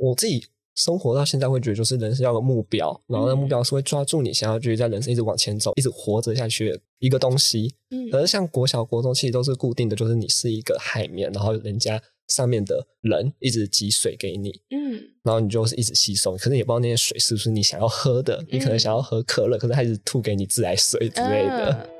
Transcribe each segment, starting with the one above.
我自己生活到现在会觉得，就是人生要有目标，然后那目标是会抓住你想要继续在人生一直往前走、一直活着下去的一个东西。嗯可是像国小、国中其实都是固定的，就是你是一个海绵，然后人家上面的人一直挤水给你，嗯然后你就是一直吸收，可是也不知道那些水是不是你想要喝的，你可能想要喝可乐，可是他一直吐给你自来水之类的。嗯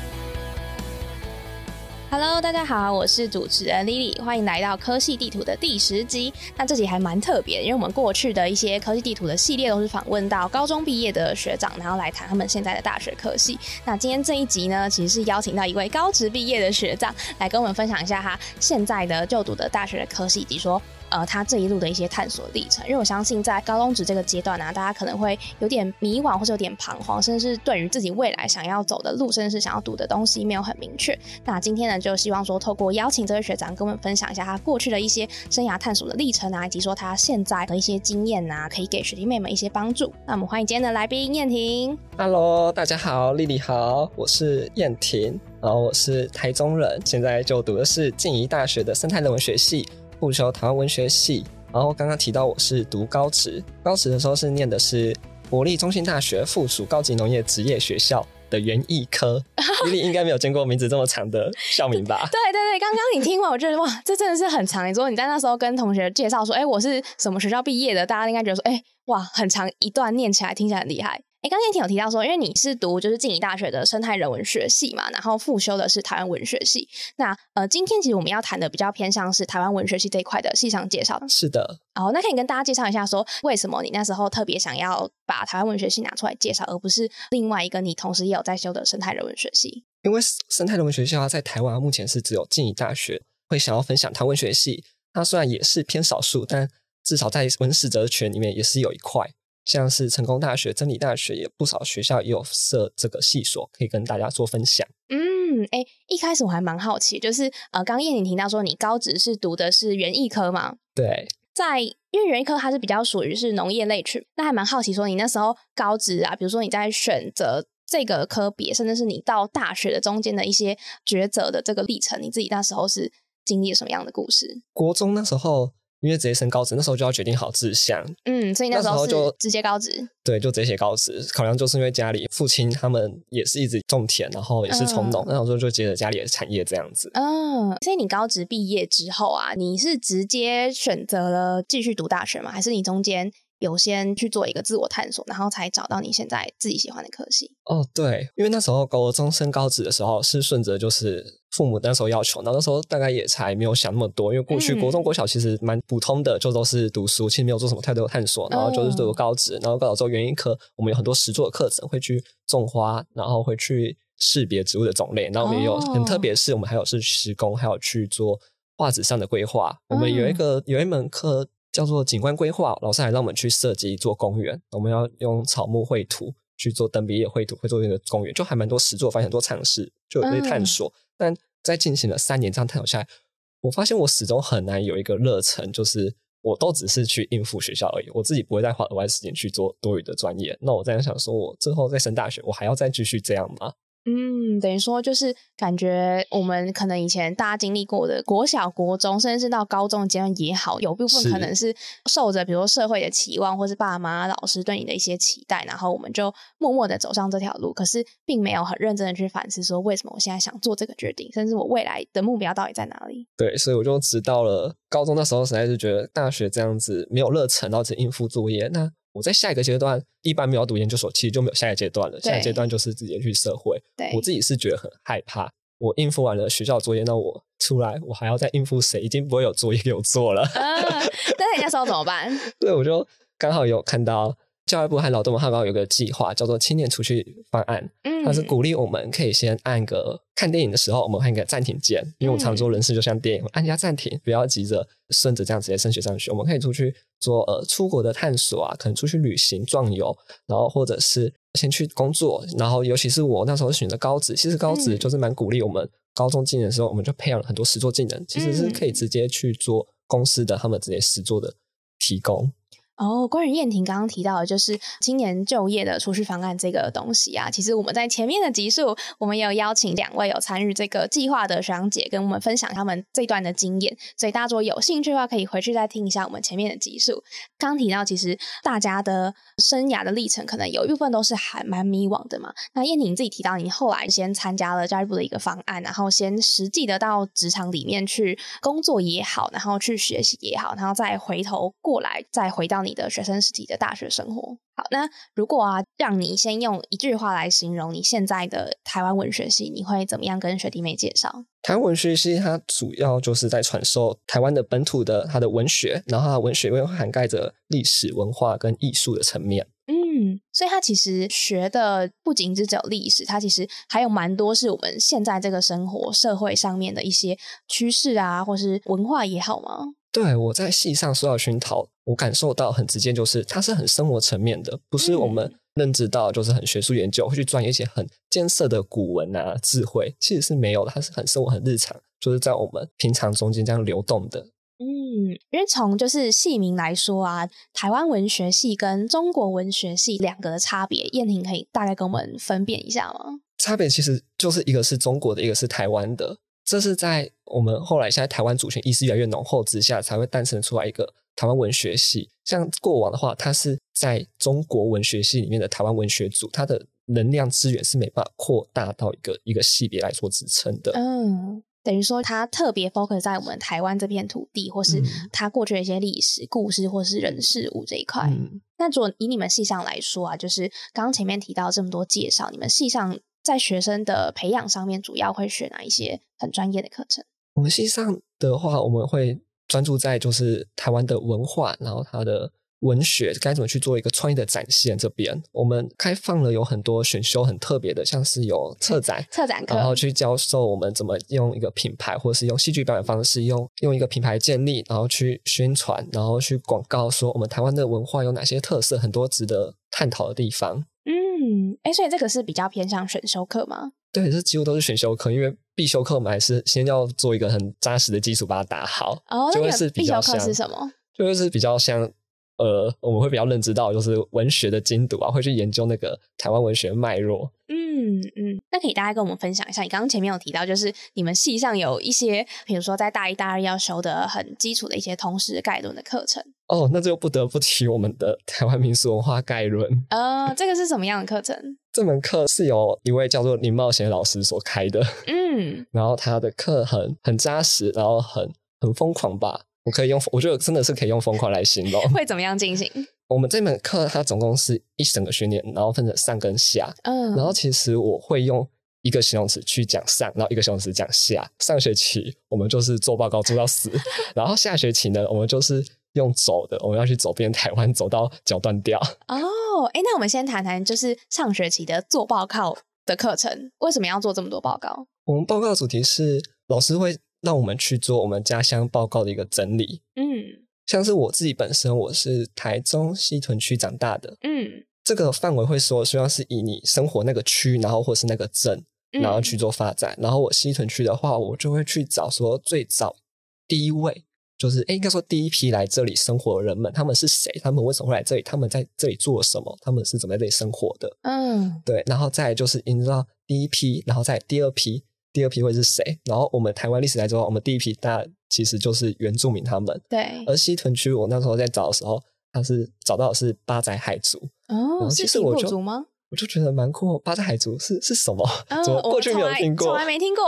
Hello，大家好，我是主持人 Lily，欢迎来到科系地图的第十集。那这集还蛮特别，因为我们过去的一些科技地图的系列都是访问到高中毕业的学长，然后来谈他们现在的大学科系。那今天这一集呢，其实是邀请到一位高职毕业的学长来跟我们分享一下他现在的就读的大学的科系，以及说。呃，他这一路的一些探索历程，因为我相信在高中职这个阶段呢、大家可能会有点迷惘，或者有点彷徨，甚至是对于自己未来想要走的路，甚至是想要读的东西没有很明确。那今天呢，就希望说透过邀请这位学长跟我们分享一下他过去的一些生涯探索的历程啊，以及说他现在的一些经验啊，可以给学弟妹们一些帮助。那我们欢迎今天的来宾燕婷。Hello，大家好，丽丽好，我是燕婷，然后我是台中人，现在就读的是静宜大学的生态人文学系，复修台湾文学系。然后刚刚提到我是读高职，高职的时候是念的是国立中心大学附属高级农业职业学校的园艺科。丽丽应该没有见过名字这么长的校名吧？对对对，刚刚你听完，我觉得哇，这真的是很长。你说你在那时候跟同学介绍说，哎，我是什么学校毕业的，大家应该觉得说，哎，哇，很长一段念起来听起来很厉害。哎，刚刚燕婷有提到说，因为你是读就是静宜大学的生态人文学系嘛，然后复修的是台湾文学系。那呃，今天其实我们要谈的比较偏向是台湾文学系这一块的系上介绍。是的，哦，那可以跟大家介绍一下说，为什么你那时候特别想要把台湾文学系拿出来介绍，而不是另外一个你同时也有在修的生态人文学系？因为生态人文学校在台湾目前是只有静宜大学会想要分享台湾文学系，它虽然也是偏少数，但至少在文史哲学里面也是有一块。像是成功大学、真理大学也不少学校也有设这个系所，可以跟大家做分享。嗯，哎，一开始我还蛮好奇，就是呃，刚燕玲提到说你高职是读的是园艺科嘛，对，在因为园艺科它是比较属于是农业类群，那还蛮好奇说你那时候高职啊，比如说你在选择这个科别，甚至是你到大学的中间的一些抉择的这个历程，你自己那时候是经历了什么样的故事？国中那时候因为直接升高职，那时候就要决定好志向，嗯，所以那时候就直接高职。对，就直接写高职。考量就是因为家里父亲他们也是一直种田，然后也是从农，嗯那时候就接着家里的产业这样子。嗯，所以你高职毕业之后啊，你是直接选择了继续读大学吗？还是你中间有先去做一个自我探索，然后才找到你现在自己喜欢的科系？哦，对，因为那时候高中升高职的时候是顺着就是父母那时候要求，然后那时候大概也才没有想那么多，因为过去嗯国中国小其实蛮普通的，就都是读书，其实没有做什么太多的探索，然后就是读高职，然后高考之后园艺科，我们有很多实作的课程，会去种花，然后会去识别植物的种类，然后我们也有、很特别，是我们还有是施工，还有去做画纸上的规划，我们有一个、有一门课。叫做景观规划，老师还让我们去设计一座公园，我们要用草木绘图去做等比例绘图，会做一个公园，就还蛮多实作，发现很多尝试，就有些探索。但在进行了三年这样探索下来，我发现我始终很难有一个热忱，就是我都只是去应付学校而已，我自己不会再花额外时间去做多余的专业。那我在想说，我之后再升大学，我还要再继续这样吗？嗯，等于说就是感觉我们可能以前大家经历过的国小、国中，甚至是到高中阶段也好，有部分可能是受着比如说社会的期望，或是爸妈、老师对你的一些期待，然后我们就默默的走上这条路，可是并没有很认真的去反思，说为什么我现在想做这个决定，甚至我未来的目标到底在哪里？对，所以我就直到了高中那时候，实在是觉得大学这样子没有热忱，然后只应付作业。那我在下一个阶段，一般没有读研究所，其实就没有下一个阶段了。下一个阶段就是直接去社会。对我自己是觉得很害怕，我应付完了学校作业，那我出来我还要再应付谁？已经不会有作业给我做了。啊，那呃那时候怎么办？对，我就刚好有看到教育部和劳动部汉堡有个计划叫做青年储蓄方案，嗯。它是鼓励我们可以先按个看电影的时候，我们按个暂停键，因为我们常做人事就像电影，按一下暂停，不要急着顺着这样直接升学上去，我们可以出去做呃出国的探索啊，可能出去旅行壮游，然后或者是先去工作，然后尤其是我那时候选择高职，其实高职嗯就是蛮鼓励我们高中技能的时候，我们就培养了很多实作技能，其实是可以直接去做公司的他们直接实作的提供。哦，关于燕婷刚刚提到的，就是青年就业的储蓄方案这个东西啊，其实我们在前面的集数，我们也有邀请两位有参与这个计划的学长姐，跟我们分享他们这段的经验。所以大家如果有兴趣的话，可以回去再听一下我们前面的集数。刚提到，其实大家的生涯的历程，可能有一部分都是还蛮迷惘的嘛。那燕婷自己提到，你后来先参加了教育部的一个方案，然后先实际的到职场里面去工作也好，然后去学习也好，然后再回头过来，再回到你的学生时期的大学生活。好，那如果啊，让你先用一句话来形容你现在的台湾文学系，你会怎么样跟学弟妹介绍？台湾文学系它主要就是在传授台湾的本土的它的文学，然后它的文学会涵盖着历史文化跟艺术的层面。嗯，所以它其实学的不仅只有历史，它其实还有蛮多是我们现在这个生活社会上面的一些趋势啊，或是文化也好吗？对我在戏上受到熏陶，我感受到很直接，就是它是很生活层面的，不是我们认知到就是很学术研究会去钻研一些很艰涩的古文啊智慧，其实是没有的，它是很生活很日常，就是在我们平常中间这样流动的。嗯，因为从就是系名来说啊，台湾文学系跟中国文学系两个的差别，燕婷可以大概跟我们分辨一下吗？差别其实就是一个是中国的，一个是台湾的。这是在我们后来现在台湾主权意识越来越浓厚之下，才会诞生出来一个台湾文学系。像过往的话，它是在中国文学系里面的台湾文学组，它的能量资源是没办法扩大到一个一个系别来做支撑的。嗯，等于说它特别 focus 在我们台湾这片土地，或是嗯它过去的一些历史故事，或是人事物这一块。嗯，那如果以你们系上来说啊，就是刚刚前面提到这么多介绍，你们系上在学生的培养上面，主要会学哪一些很专业的课程？我们系上的话，我们会专注在就是台湾的文化，然后它的文学该怎么去做一个创意的展现。这边我们开放了有很多选修很特别的，像是有策展。策展课，然后去教授我们怎么用一个品牌，或者是用戏剧表演方式，用用一个品牌建立，然后去宣传，然后去广告，说我们台湾的文化有哪些特色，很多值得探讨的地方。嗯，哎，所以这个是比较偏向选修课吗？对，这几乎都是选修课，因为必修课我们还是先要做一个很扎实的基础，把它打好。哦，那就会是必修课是什么？就会是比较像呃，我们会比较认知到就是文学的精读啊，会去研究那个台湾文学脉络。嗯嗯嗯，那可以大概跟我们分享一下，你刚刚前面有提到，就是你们系上有一些，比如说在大一、大二要修的很基础的一些通识概论的课程。哦，那就不得不提我们的台湾民俗文化概论。呃，这个是什么样的课程？这门课是由一位叫做林茂贤老师所开的，嗯，然后他的课很很扎实，然后很很疯狂吧。我可以用，我觉得真的是可以用疯狂来形容。会怎么样进行？我们这门课它总共是一整个学年，然后分成上跟下。嗯，然后其实我会用一个形容词去讲上，然后一个形容词讲下。上学期我们就是做报告做到死，然后下学期呢，我们就是用走的，我们要去走遍台湾，走到脚断掉。哦，哎，那我们先谈谈就是上学期的做报告的课程，为什么要做这么多报告？我们报告主题是老师会让我们去做我们家乡报告的一个整理。嗯像是我自己本身，我是台中西屯区长大的，嗯这个范围会说，希望是以你生活那个区，然后或是那个镇，嗯然后去做发展。然后我西屯区的话，我就会去找说最早第一位，就是哎应该说第一批来这里生活的人们，他们是谁？他们为什么会来这里？他们在这里做什么？他们是怎么在这里生活的？嗯对，然后再就是营造第一批，然后再第二批，第二批会是谁？然后我们台湾历史来之后，我们第一批大其实就是原住民他们，对而西屯区我那时候在找的时候，他是找到的是八仔海族，哦，后是平其实我就埔族吗？我就觉得蛮酷哦。八仔海族是是什么？哦 怎么过去没有听过？从来没听过。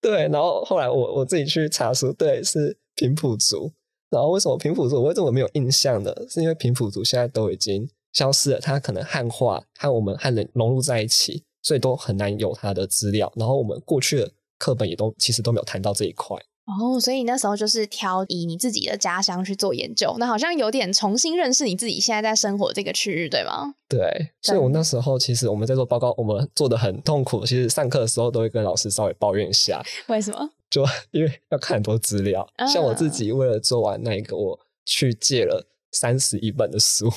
对，然后后来我我自己去查书，对，是平埔族。然后为什么平埔族我为什么没有印象呢？是因为平埔族现在都已经消失了，它可能汉化和我们汉人融入在一起，所以都很难有他的资料。然后我们过去的课本也都其实都没有谈到这一块。哦，所以那时候就是挑以你自己的家乡去做研究，那好像有点重新认识你自己现在在生活这个区域，对吗？对，所以我那时候其实我们在做报告，我们做的很痛苦。其实上课的时候都会跟老师稍微抱怨一下，为什么？就因为要看很多资料，像我自己为了做完那一个，我去借了三十一本的书。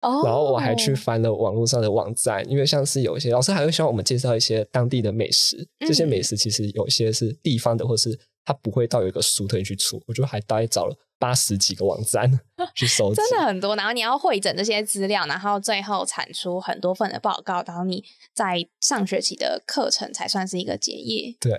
然后我还去翻了网络上的网站，因为像是有一些老师还会希望我们介绍一些当地的美食，这些美食其实有些是地方的，或是它不会到有一个书特意去出，我就还大概找了八十几个网站 去搜，真的很多。然后你要会诊这些资料，然后最后产出很多份的报告，然后你在上学期的课程才算是一个结业。对，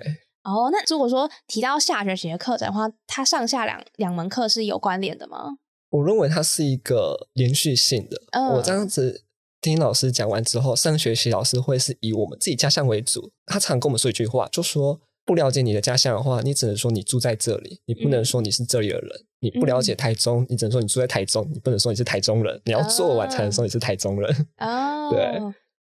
哦，那如果说提到下学期的课程的话，它上下两两门课是有关联的吗？我认为它是一个连续性的。我这样子听老师讲完之后，上学期老师会是以我们自己家乡为主。他常跟我们说一句话，就说不了解你的家乡的话，你只能说你住在这里，你不能说你是这里的人。你不了解台中，你只能说你住在台中，你不能说你是台中人。你要做完才能说你是台中人。哦，对，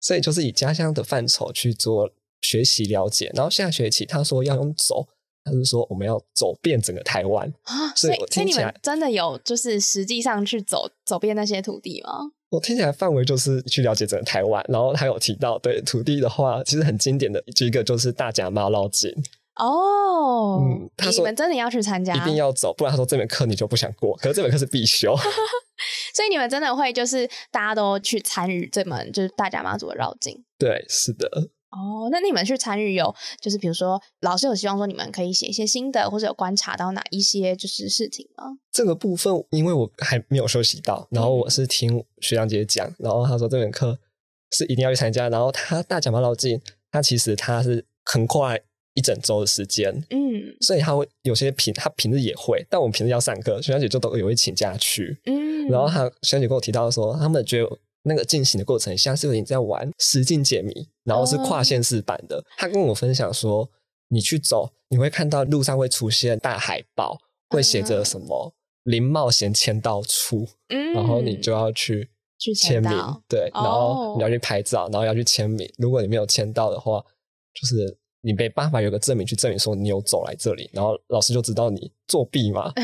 所以就是以家乡的范畴去做学习了解。然后下学期他说要用走。他是说我们要走遍整个台湾啊，所以所以你们真的有就是实际上去走走遍那些土地吗？我听起来范围就是去了解整个台湾，然后他有提到对土地的话，其实很经典的一个就是大甲妈绕境哦。嗯，他说你们真的要去参加，一定要走，不然他说这门课你就不想过。可是这门课是必修 所以你们真的会就是大家都去参与这门就是大甲妈祖的绕境。对，是的。哦，那你们去参与有，就是比如说老师有希望说你们可以写一些新的，或者有观察到哪一些就是事情吗？这个部分因为我还没有休息到，然后我是听学长姐讲，然后他说这门课是一定要去参加，然后他大讲嘛老进，他其实他是很快一整周的时间，嗯，所以他会有些平他平日也会，但我们平日要上课，学长姐就都也会请假去，嗯，然后他学长姐跟我提到说，他们觉得。那个进行的过程像是有点在玩实境解谜，然后是跨线式版的。他跟我分享说，你去走，你会看到路上会出现大海报，会写着什么“林冒险签到处”，然后你就要去去签名，对，然后你要去拍照，然后要去签名。如果你没有签到的话，就是你没办法有个证明去证明说你有走来这里，然后老师就知道你作弊嘛。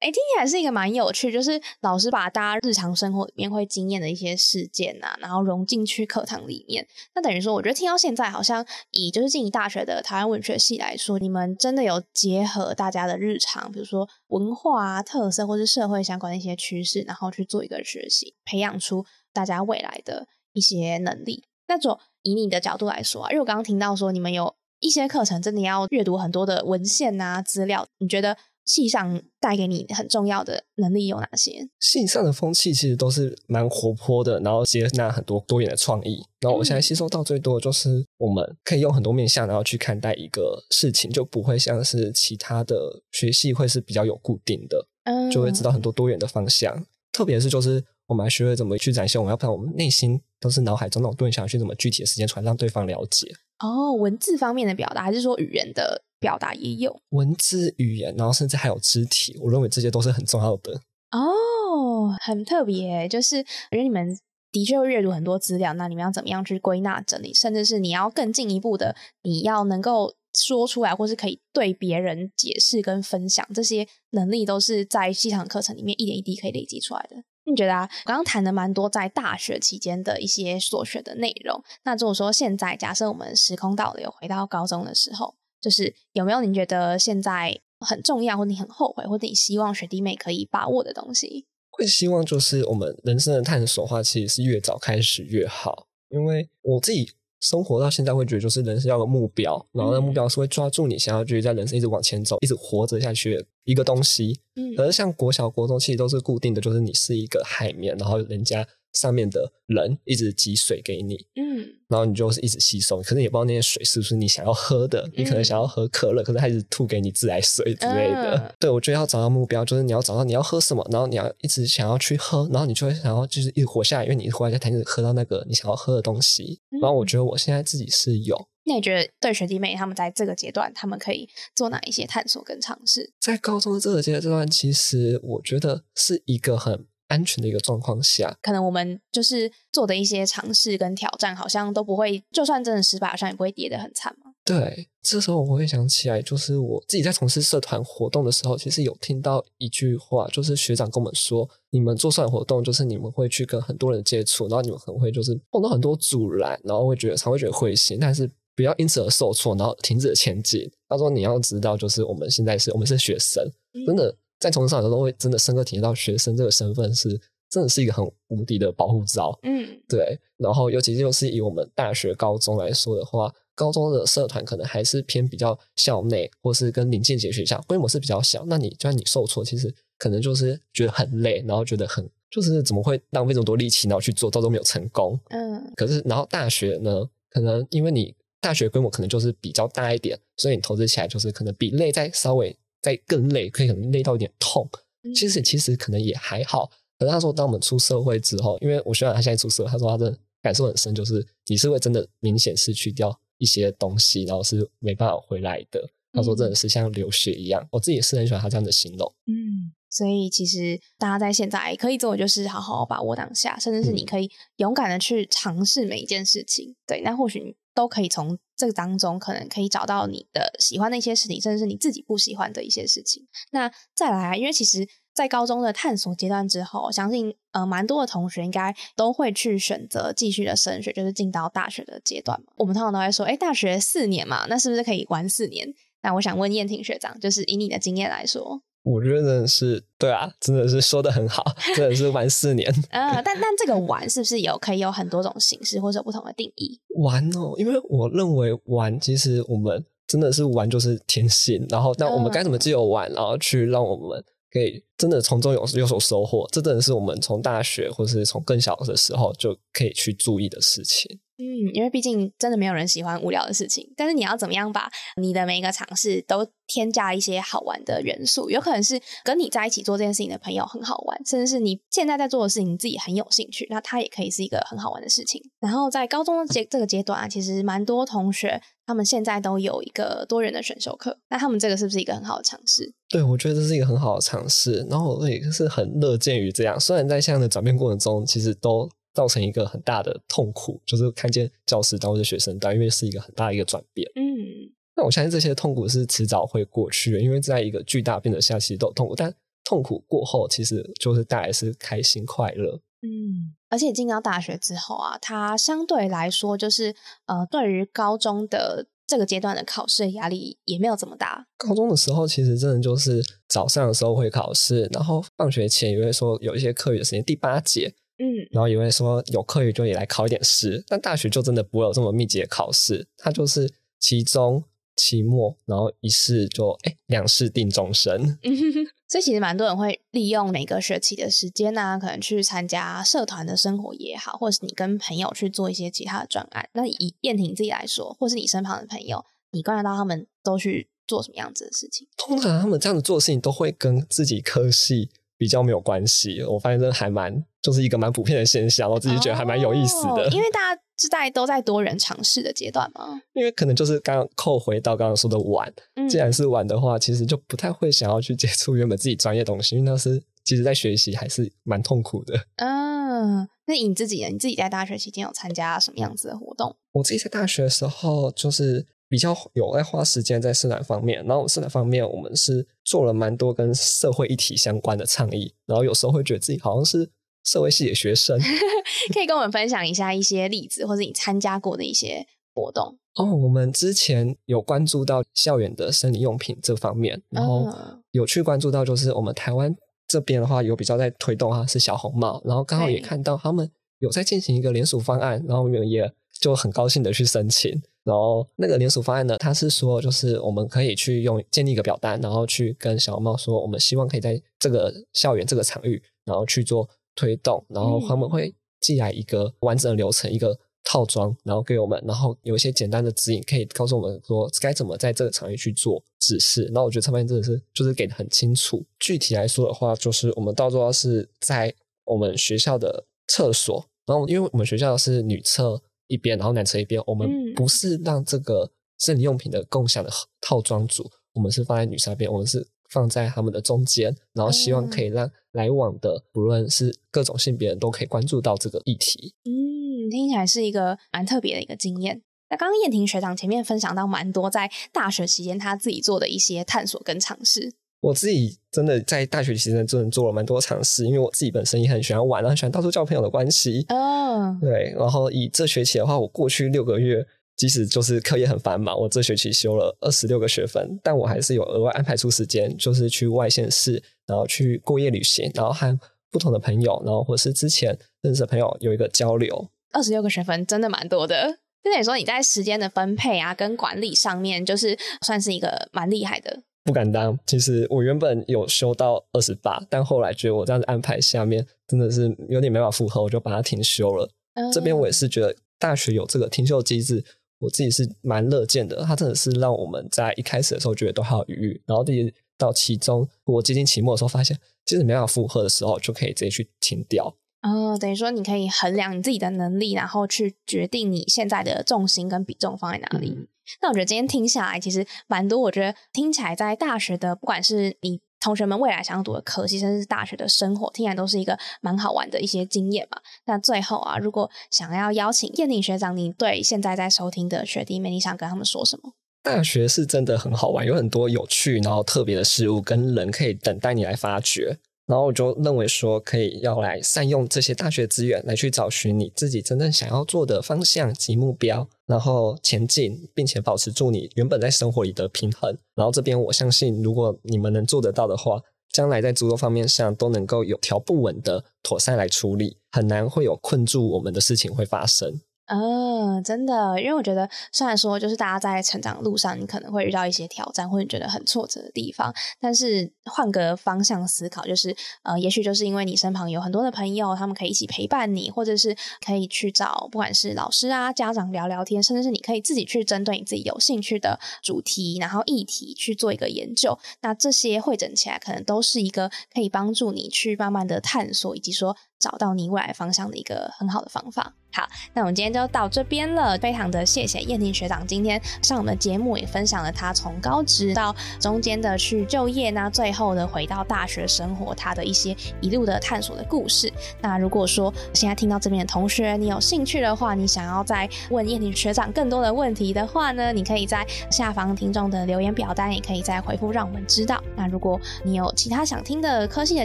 哎，听起来是一个蛮有趣，就是老师把大家日常生活里面会经验的一些事件呐，然后融进去课堂里面。那等于说，我觉得听到现在，好像以就是静宜大学的台湾文学系来说，你们真的有结合大家的日常，比如说文化啊特色或是社会相关的一些趋势，然后去做一个学习，培养出大家未来的一些能力。那种以你的角度来说啊，因为我刚刚听到说你们有一些课程真的要阅读很多的文献啊资料，你觉得？系上带给你很重要的能力有哪些？系上的风气其实都是蛮活泼的，然后接纳很多多元的创意。然后我现在吸收到最多的就是我们可以用很多面向，然后去看待一个事情，就不会像是其他的学系会是比较有固定的，嗯，就会知道很多多元的方向。特别是就是我们还学会怎么去展现，我们要不然我们内心都是脑海中那种多元想去怎么具体的时间出来让对方了解。哦，文字方面的表达，还是说语言的？表达也有文字语言，然后甚至还有肢体，我认为这些都是很重要的哦，很特别。就是我觉得你们的确会阅读很多资料，那你们要怎么样去归纳整理，甚至是你要更进一步的，你要能够说出来，或是可以对别人解释跟分享，这些能力都是在系统课程里面一点一滴可以累积出来的。你觉得啊？刚刚谈的蛮多在大学期间的一些所学的内容，那如果说现在假设我们时空倒流回到高中的时候。就是有没有你觉得现在很重要，或你很后悔，或者你希望学弟妹可以把握的东西？会希望就是我们人生的探索话，其实是越早开始越好。因为我自己生活到现在，会觉得就是人生要有目标，然后那目标是会抓住你想要继续在人生一直往前走，一直活着下去的一个东西。嗯，而像国小、国中其实都是固定的，就是你是一个海绵，然后人家。上面的人一直挤水给你，嗯，然后你就是一直吸收，可是也不知道那些水是不是你想要喝的。你可能想要喝可乐，可是它一直吐给你自来水之类的。对，我觉得要找到目标，就是你要找到你要喝什么，然后你要一直想要去喝，然后你就会想要就是一直活下来，因为你活下来才能喝到那个你想要喝的东西。然后我觉得我现在自己是有。那你觉得对学弟妹他们在这个阶段，他们可以做哪一些探索跟尝试？在高中的这个阶段，其实我觉得是一个很。安全的一个状况下，可能我们就是做的一些尝试跟挑战，好像都不会，就算真的失败，好像也不会跌得很惨嘛。对，这时候我会想起来，就是我自己在从事社团活动的时候，其实有听到一句话，就是学长跟我们说，你们做社团活动，就是你们会去跟很多人接触，然后你们可能会就是碰到很多阻拦，然后会觉得常会觉得灰心，但是不要因此而受挫，然后停止前进。他说你要知道，就是我们现在是我们是学生，真的在从事社团活动会真的深刻体验到学生这个身份是。真的是一个很无敌的保护罩，嗯，对。然后，尤其就是以我们大学、高中来说的话，高中的社团可能还是偏比较校内，或是跟临近几个学校，规模是比较小。那你就算你受挫，其实可能就是觉得很累，然后觉得很就是怎么会浪费这么多力气，然后去做，到都没有成功。嗯。可是，然后大学呢，可能因为你大学规模可能就是比较大一点，所以你投资起来就是可能比累再稍微再更累，可以可能累到有点痛。其实，其实可能也还好。可是他说，当我们出社会之后，因为我学长他现在出社会，他说他的感受很深，就是你是会真的明显失去掉一些东西，然后是没办法回来的。他说真的是像流血一样，我自己是很喜欢他这样的形容。嗯，所以其实大家在现在可以做的就是好好把握当下，甚至是你可以勇敢的去尝试每一件事情。对，那或许你都可以从这个当中，可能可以找到你的喜欢的一些事情，甚至是你自己不喜欢的一些事情。那再来，因为其实。在高中的探索阶段之后，相信呃蛮多的同学应该都会去选择继续的升学，就是进到大学的阶段嘛。我们通常都会说，哎，大学四年嘛，那是不是可以玩四年？那我想问燕婷学长，就是以你的经验来说，我觉得真的是对啊，真的是说的很好，真的是玩四年。呃，但但这个玩是不是有可以有很多种形式或者不同的定义？玩哦，因为我认为玩其实我们真的是玩就是天性，然后但我们该怎么自由玩，然后去让我们。可以真的从中有有所收获，这真的是我们从大学或者是从更小的时候就可以去注意的事情。嗯，因为毕竟真的没有人喜欢无聊的事情，但是你要怎么样把你的每一个尝试都添加一些好玩的元素？有可能是跟你在一起做这件事情的朋友很好玩，甚至是你现在在做的事情你自己很有兴趣，那它也可以是一个很好玩的事情。然后在高中的阶这个阶段啊，其实蛮多同学他们现在都有一个多元的选修课，那他们这个是不是一个很好的尝试？对，我觉得这是一个很好的尝试，然后我也是很乐见于这样。虽然在这样的转变过程中，其实都。造成一个很大的痛苦，就是看见教师当或者学生当，因为是一个很大的一个转变。嗯，那我相信这些痛苦是迟早会过去的，因为在一个巨大变革下，其实都有痛苦，但痛苦过后，其实就是带来是开心快乐。嗯，而且进到大学之后啊，它相对来说就是呃，对于高中的这个阶段的考试压力也没有这么大。高中的时候，其实真的就是早上的时候会考试，然后放学前也会说有一些课余的时间，第八节。嗯，然后以为说有课余就也来考一点试，但大学就真的不会有这么密集的考试，它就是期中、期末，然后一试就哎两试定终身。所以其实蛮多人会利用每个学期的时间呢，可能去参加社团的生活也好，或者是你跟朋友去做一些其他的专案。那以燕婷自己来说，或是你身旁的朋友，你观察到他们都去做什么样子的事情？通常他们这样子做事情都会跟自己科系。比较没有关系，我发现这还蛮就是一个蛮普遍的现象，我自己觉得还蛮有意思的。因为大家是在都在多人尝试的阶段嘛。因为可能就是刚刚扣回到刚刚说的玩，既然是玩的话，其实就不太会想要去接触原本自己专业东西，因为那是其实在学习还是蛮痛苦的。嗯，那你自己呢？你自己在大学期间有参加什么样子的活动？我自己在大学的时候就是。比较有在花时间在社团方面，然后社团方面我们是做了蛮多跟社会议题相关的倡议，然后有时候会觉得自己好像是社会系的学生，可以跟我们分享一下一些例子，或者你参加过的一些活动哦。我们之前有关注到校园的生理用品这方面，然后有去关注到就是我们台湾这边的话有比较在推动哈是小红帽，然后刚好也看到他们有在进行一个联署方案，然后我们也就很高兴的去申请。然后那个联署方案呢，它是说，就是我们可以去用建立一个表单，然后去跟小红帽说，我们希望可以在这个校园这个场域，然后去做推动，然后他们会寄来一个完整的流程，一个套装，然后给我们，然后有一些简单的指引，可以告诉我们说该怎么在这个场域去做指示。然后我觉得这方面真的是就是给的很清楚。具体来说的话，就是我们到时候是在我们学校的厕所，然后因为我们学校是女厕。一边，然后男厕一边。我们不是让这个生理用品的共享的套装组，我们是放在女生那边，我们是放在他们的中间，然后希望可以让来往的不论是各种性别人都可以关注到这个议题。嗯，听起来是一个蛮特别的一个经验。那刚刚燕婷学长前面分享到蛮多在大学期间他自己做的一些探索跟尝试。我自己真的在大学期间真的做了蛮多尝试，因为我自己本身也很喜欢玩，很喜欢到处交朋友的关系。哦，对，然后以这学期的话，我过去六个月，即使就是课业很繁忙，我这学期修了二十六个学分，但我还是有额外安排出时间，就是去外县市，然后去过夜旅行，然后和不同的朋友，然后或是之前认识的朋友有一个交流。二十六个学分真的蛮多的，就等于说你在时间的分配啊跟管理上面，就是算是一个蛮厉害的。不敢当，其实我原本有修到二十八，但后来觉得我这样子安排下面真的是有点没法负荷，我就把它停修了。这边我也是觉得大学有这个停修机制，我自己是蛮乐见的。它真的是让我们在一开始的时候觉得都还有余裕，然后第到其中我接近期末的时候，发现其实没办法负荷的时候，就可以直接去停掉。哦，等于说你可以衡量你自己的能力，然后去决定你现在的重心跟比重放在哪里。那我觉得今天听下来，其实蛮多。我觉得听起来在大学的，不管是你同学们未来想要读的科系，甚至是大学的生活，听起来都是一个蛮好玩的一些经验嘛。那最后啊，如果想要邀请燕岭学长，你对现在在收听的学弟妹，你想跟他们说什么？大学是真的很好玩，有很多有趣然后特别的事物跟人可以等待你来发掘。然后我就认为说，可以要来善用这些大学资源，来去找寻你自己真正想要做的方向及目标，然后前进，并且保持住你原本在生活里的平衡。然后这边我相信，如果你们能做得到的话，将来在诸多方面上都能够有条不紊的妥善来处理，很难会有困住我们的事情会发生。嗯，真的，因为我觉得，虽然说就是大家在成长路上，你可能会遇到一些挑战，或者觉得很挫折的地方，但是换个方向思考，就是呃，也许就是因为你身旁有很多的朋友，他们可以一起陪伴你，或者是可以去找不管是老师啊、家长聊聊天，甚至是你可以自己去针对你自己有兴趣的主题，然后议题去做一个研究。那这些汇整起来，可能都是一个可以帮助你去慢慢的探索，以及说。找到你未来方向的一个很好的方法。好，那我们今天就到这边了。非常的谢谢燕婷学长今天上我们的节目，也分享了他从高职到中间的去就业，那最后的回到大学生活，他的一些一路的探索的故事。那如果说现在听到这边的同学，你有兴趣的话，你想要再问燕婷学长更多的问题的话呢，你可以在下方听众的留言表单，也可以再回复让我们知道。那如果你有其他想听的科系的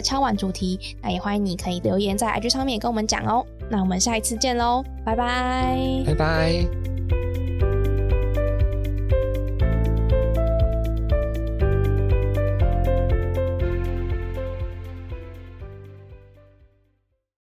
敲碗主题，那也欢迎你可以留言在。IG 上面跟我们讲哦，那我们下一次见喽，拜拜，拜拜。